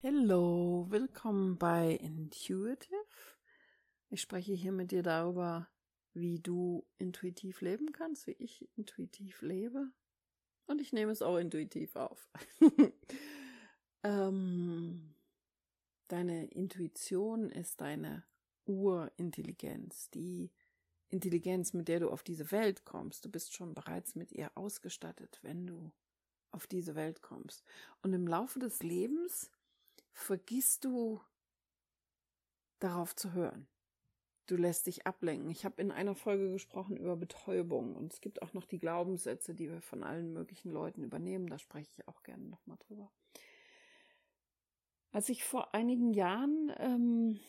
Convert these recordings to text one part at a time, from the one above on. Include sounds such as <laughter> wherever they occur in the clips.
Hallo, willkommen bei Intuitive. Ich spreche hier mit dir darüber, wie du intuitiv leben kannst, wie ich intuitiv lebe. Und ich nehme es auch intuitiv auf. <laughs> ähm, deine Intuition ist deine Urintelligenz, die Intelligenz, mit der du auf diese Welt kommst. Du bist schon bereits mit ihr ausgestattet, wenn du auf diese Welt kommst. Und im Laufe des Lebens vergisst du darauf zu hören. Du lässt dich ablenken. Ich habe in einer Folge gesprochen über Betäubung und es gibt auch noch die Glaubenssätze, die wir von allen möglichen Leuten übernehmen. Da spreche ich auch gerne nochmal drüber. Als ich vor einigen Jahren ähm,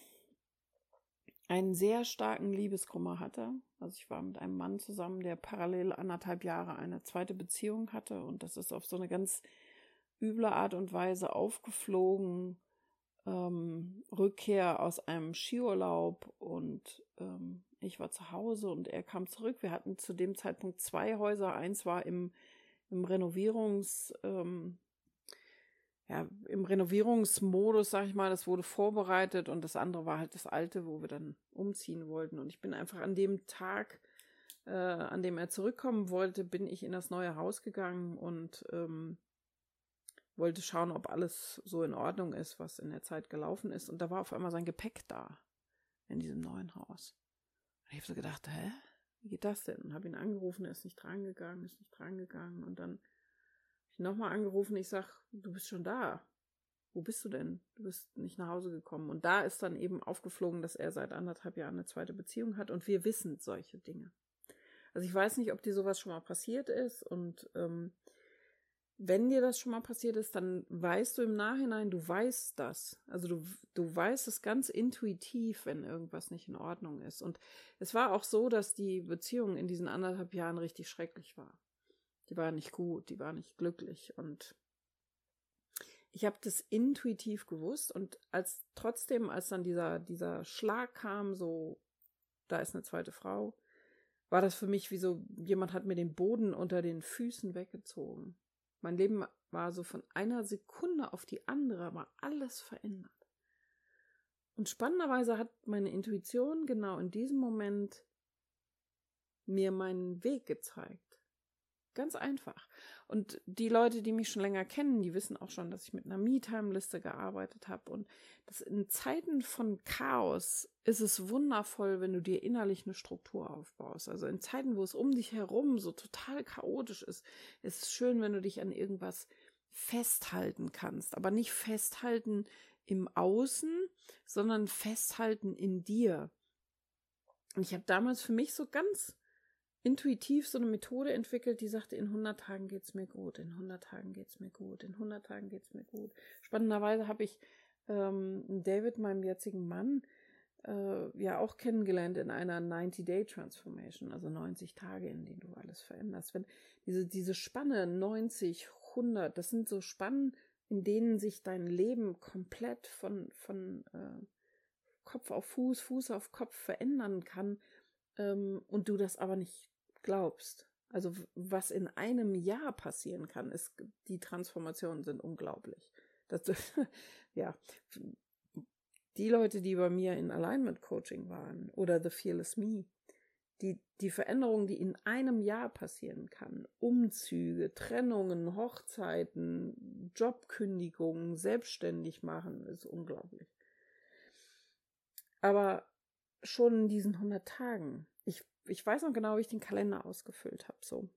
einen sehr starken Liebeskummer hatte, also ich war mit einem Mann zusammen, der parallel anderthalb Jahre eine zweite Beziehung hatte und das ist auf so eine ganz üble Art und Weise aufgeflogen. Ähm, Rückkehr aus einem Skiurlaub und ähm, ich war zu Hause und er kam zurück. Wir hatten zu dem Zeitpunkt zwei Häuser. Eins war im, im Renovierungs, ähm, ja, im Renovierungsmodus, sag ich mal, das wurde vorbereitet und das andere war halt das alte, wo wir dann umziehen wollten. Und ich bin einfach an dem Tag, äh, an dem er zurückkommen wollte, bin ich in das neue Haus gegangen und ähm, wollte schauen, ob alles so in Ordnung ist, was in der Zeit gelaufen ist. Und da war auf einmal sein Gepäck da in diesem neuen Haus. Und ich habe so gedacht, hä? Wie geht das denn? Und habe ihn angerufen, er ist nicht drangegangen, ist nicht drangegangen. Und dann habe ich nochmal angerufen, ich sag, du bist schon da. Wo bist du denn? Du bist nicht nach Hause gekommen. Und da ist dann eben aufgeflogen, dass er seit anderthalb Jahren eine zweite Beziehung hat und wir wissen solche Dinge. Also ich weiß nicht, ob dir sowas schon mal passiert ist und ähm, wenn dir das schon mal passiert ist, dann weißt du im Nachhinein, du weißt das. Also du, du weißt es ganz intuitiv, wenn irgendwas nicht in Ordnung ist. Und es war auch so, dass die Beziehung in diesen anderthalb Jahren richtig schrecklich war. Die war nicht gut, die war nicht glücklich. Und ich habe das intuitiv gewusst. Und als trotzdem, als dann dieser, dieser Schlag kam, so, da ist eine zweite Frau, war das für mich wie so, jemand hat mir den Boden unter den Füßen weggezogen. Mein Leben war so von einer Sekunde auf die andere, war alles verändert. Und spannenderweise hat meine Intuition genau in diesem Moment mir meinen Weg gezeigt. Ganz einfach. Und die Leute, die mich schon länger kennen, die wissen auch schon, dass ich mit einer Me-Time-Liste gearbeitet habe. Und das in Zeiten von Chaos ist es wundervoll, wenn du dir innerlich eine Struktur aufbaust. Also in Zeiten, wo es um dich herum so total chaotisch ist, ist es schön, wenn du dich an irgendwas festhalten kannst. Aber nicht festhalten im Außen, sondern festhalten in dir. Und ich habe damals für mich so ganz intuitiv so eine Methode entwickelt, die sagte, in 100 Tagen geht's mir gut, in 100 Tagen geht's mir gut, in 100 Tagen geht's mir gut. Spannenderweise habe ich ähm, David, meinem jetzigen Mann, äh, ja auch kennengelernt in einer 90-Day-Transformation, also 90 Tage, in denen du alles veränderst. Wenn diese, diese Spanne 90, 100, das sind so Spannen, in denen sich dein Leben komplett von, von äh, Kopf auf Fuß, Fuß auf Kopf verändern kann ähm, und du das aber nicht glaubst. Also was in einem Jahr passieren kann, ist, die Transformationen sind unglaublich. Das, <laughs> ja, die Leute, die bei mir in Alignment Coaching waren oder The Fearless Me, die, die Veränderung, die in einem Jahr passieren kann, Umzüge, Trennungen, Hochzeiten, Jobkündigungen, selbstständig machen, ist unglaublich. Aber schon in diesen 100 Tagen. Ich, ich weiß noch genau, wie ich den Kalender ausgefüllt habe. So,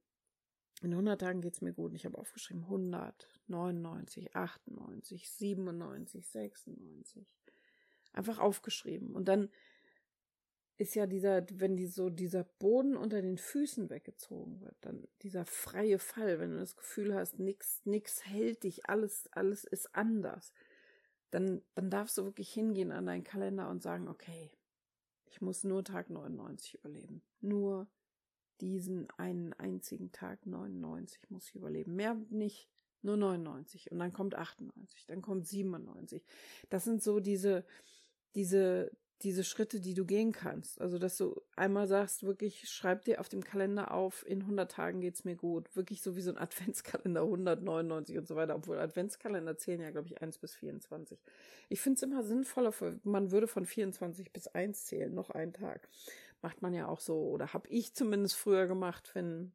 in 100 Tagen geht's mir gut. Ich habe aufgeschrieben 100, 99, 98, 97, 96. Einfach aufgeschrieben. Und dann ist ja dieser, wenn die so dieser Boden unter den Füßen weggezogen wird, dann dieser freie Fall, wenn du das Gefühl hast, nix, nix hält dich, alles, alles ist anders, dann, dann darfst du wirklich hingehen an deinen Kalender und sagen, okay, ich muss nur Tag 99 überleben. Nur diesen einen einzigen Tag 99 muss ich überleben. Mehr nicht, nur 99. Und dann kommt 98, dann kommt 97. Das sind so diese, diese, diese Schritte, die du gehen kannst. Also, dass du einmal sagst, wirklich, schreib dir auf dem Kalender auf, in 100 Tagen geht's mir gut. Wirklich so wie so ein <laughs> Adventskalender, 199 und so weiter. Obwohl Adventskalender zählen ja, glaube ich, 1 bis 24. Ich finde es immer sinnvoller, man würde von 24 bis 1 zählen, noch einen Tag. Macht man ja auch so, oder habe ich zumindest früher gemacht, wenn,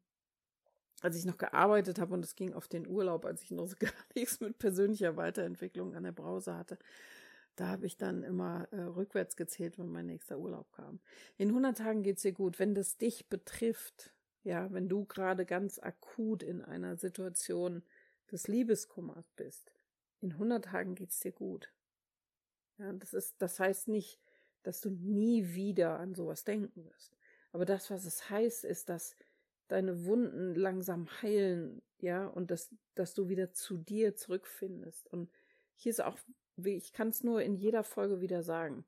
als ich noch gearbeitet habe und es ging auf den Urlaub, als ich noch <laughs> gar nichts mit persönlicher Weiterentwicklung an der Brause hatte da habe ich dann immer äh, rückwärts gezählt, wenn mein nächster Urlaub kam. In 100 Tagen geht's dir gut. Wenn das dich betrifft, ja, wenn du gerade ganz akut in einer Situation des Liebeskummers bist, in 100 Tagen geht's dir gut. Ja, das ist, das heißt nicht, dass du nie wieder an sowas denken wirst. Aber das, was es heißt, ist, dass deine Wunden langsam heilen, ja, und dass, dass du wieder zu dir zurückfindest. Und hier ist auch ich kann es nur in jeder Folge wieder sagen.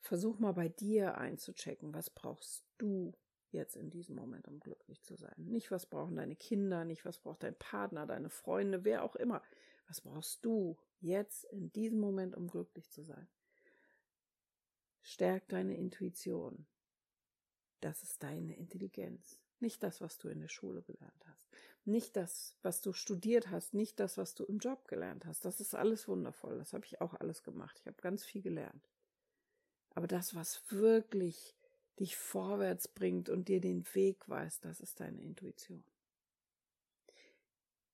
Versuch mal bei dir einzuchecken, was brauchst du jetzt in diesem Moment, um glücklich zu sein. Nicht, was brauchen deine Kinder, nicht, was braucht dein Partner, deine Freunde, wer auch immer. Was brauchst du jetzt in diesem Moment, um glücklich zu sein? Stärk deine Intuition. Das ist deine Intelligenz. Nicht das, was du in der Schule gelernt hast. Nicht das, was du studiert hast. Nicht das, was du im Job gelernt hast. Das ist alles wundervoll. Das habe ich auch alles gemacht. Ich habe ganz viel gelernt. Aber das, was wirklich dich vorwärts bringt und dir den Weg weist, das ist deine Intuition.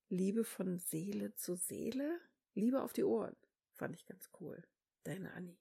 Liebe von Seele zu Seele, Liebe auf die Ohren, fand ich ganz cool. Deine Annie.